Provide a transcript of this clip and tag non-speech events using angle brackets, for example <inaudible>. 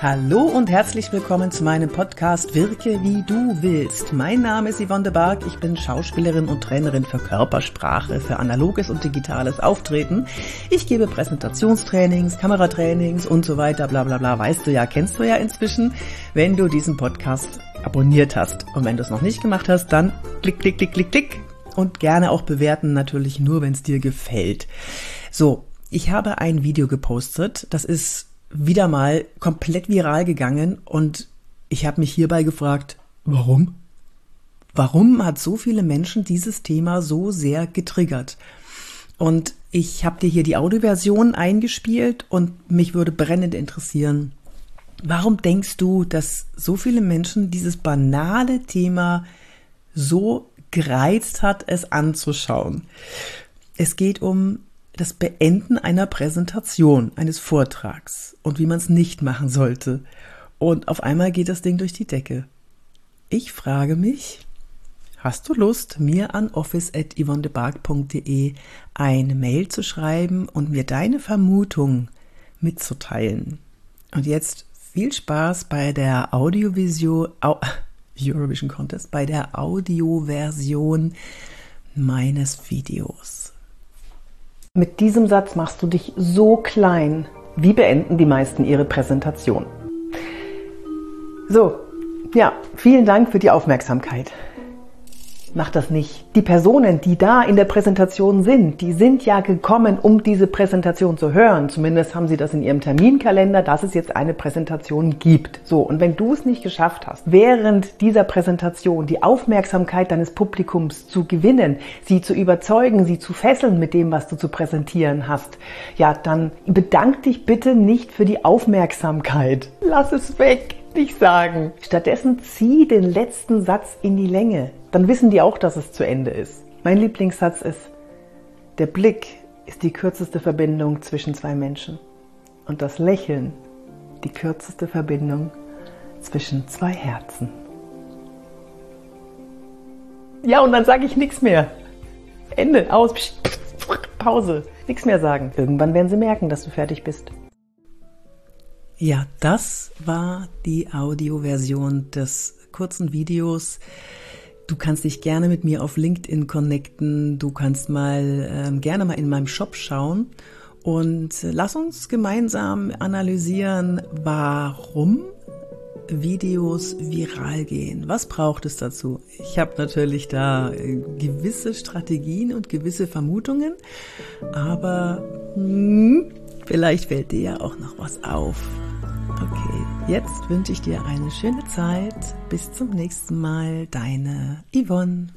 Hallo und herzlich willkommen zu meinem Podcast Wirke wie du willst. Mein Name ist Yvonne de Barg, ich bin Schauspielerin und Trainerin für Körpersprache, für analoges und digitales Auftreten. Ich gebe Präsentationstrainings, Kameratrainings und so weiter, bla bla bla, weißt du ja, kennst du ja inzwischen, wenn du diesen Podcast abonniert hast. Und wenn du es noch nicht gemacht hast, dann klick, klick, klick, klick, klick und gerne auch bewerten, natürlich nur, wenn es dir gefällt. So, ich habe ein Video gepostet, das ist wieder mal komplett viral gegangen und ich habe mich hierbei gefragt, warum? Warum hat so viele Menschen dieses Thema so sehr getriggert? Und ich habe dir hier die Audioversion eingespielt und mich würde brennend interessieren, warum denkst du, dass so viele Menschen dieses banale Thema so gereizt hat, es anzuschauen? Es geht um das Beenden einer Präsentation, eines Vortrags und wie man es nicht machen sollte. Und auf einmal geht das Ding durch die Decke. Ich frage mich, hast du Lust, mir an office.yvonnebark.de eine Mail zu schreiben und mir deine Vermutung mitzuteilen? Und jetzt viel Spaß bei der Audiovision, Au, <laughs> Eurovision Contest, bei der Audioversion meines Videos. Mit diesem Satz machst du dich so klein. Wie beenden die meisten ihre Präsentation? So, ja, vielen Dank für die Aufmerksamkeit. Mach das nicht. Die Personen, die da in der Präsentation sind, die sind ja gekommen, um diese Präsentation zu hören. Zumindest haben sie das in ihrem Terminkalender, dass es jetzt eine Präsentation gibt. So, und wenn du es nicht geschafft hast, während dieser Präsentation die Aufmerksamkeit deines Publikums zu gewinnen, sie zu überzeugen, sie zu fesseln mit dem, was du zu präsentieren hast, ja, dann bedank dich bitte nicht für die Aufmerksamkeit. Lass es weg nicht sagen. Stattdessen zieh den letzten Satz in die Länge. Dann wissen die auch, dass es zu Ende ist. Mein Lieblingssatz ist, der Blick ist die kürzeste Verbindung zwischen zwei Menschen. Und das Lächeln die kürzeste Verbindung zwischen zwei Herzen. Ja, und dann sage ich nichts mehr. Ende, aus, Pause. Nichts mehr sagen. Irgendwann werden sie merken, dass du fertig bist. Ja, das war die Audioversion des kurzen Videos. Du kannst dich gerne mit mir auf LinkedIn connecten. Du kannst mal ähm, gerne mal in meinem Shop schauen und lass uns gemeinsam analysieren, warum Videos viral gehen. Was braucht es dazu? Ich habe natürlich da äh, gewisse Strategien und gewisse Vermutungen, aber hm, vielleicht fällt dir ja auch noch was auf. Okay, jetzt wünsche ich dir eine schöne Zeit. Bis zum nächsten Mal, deine Yvonne.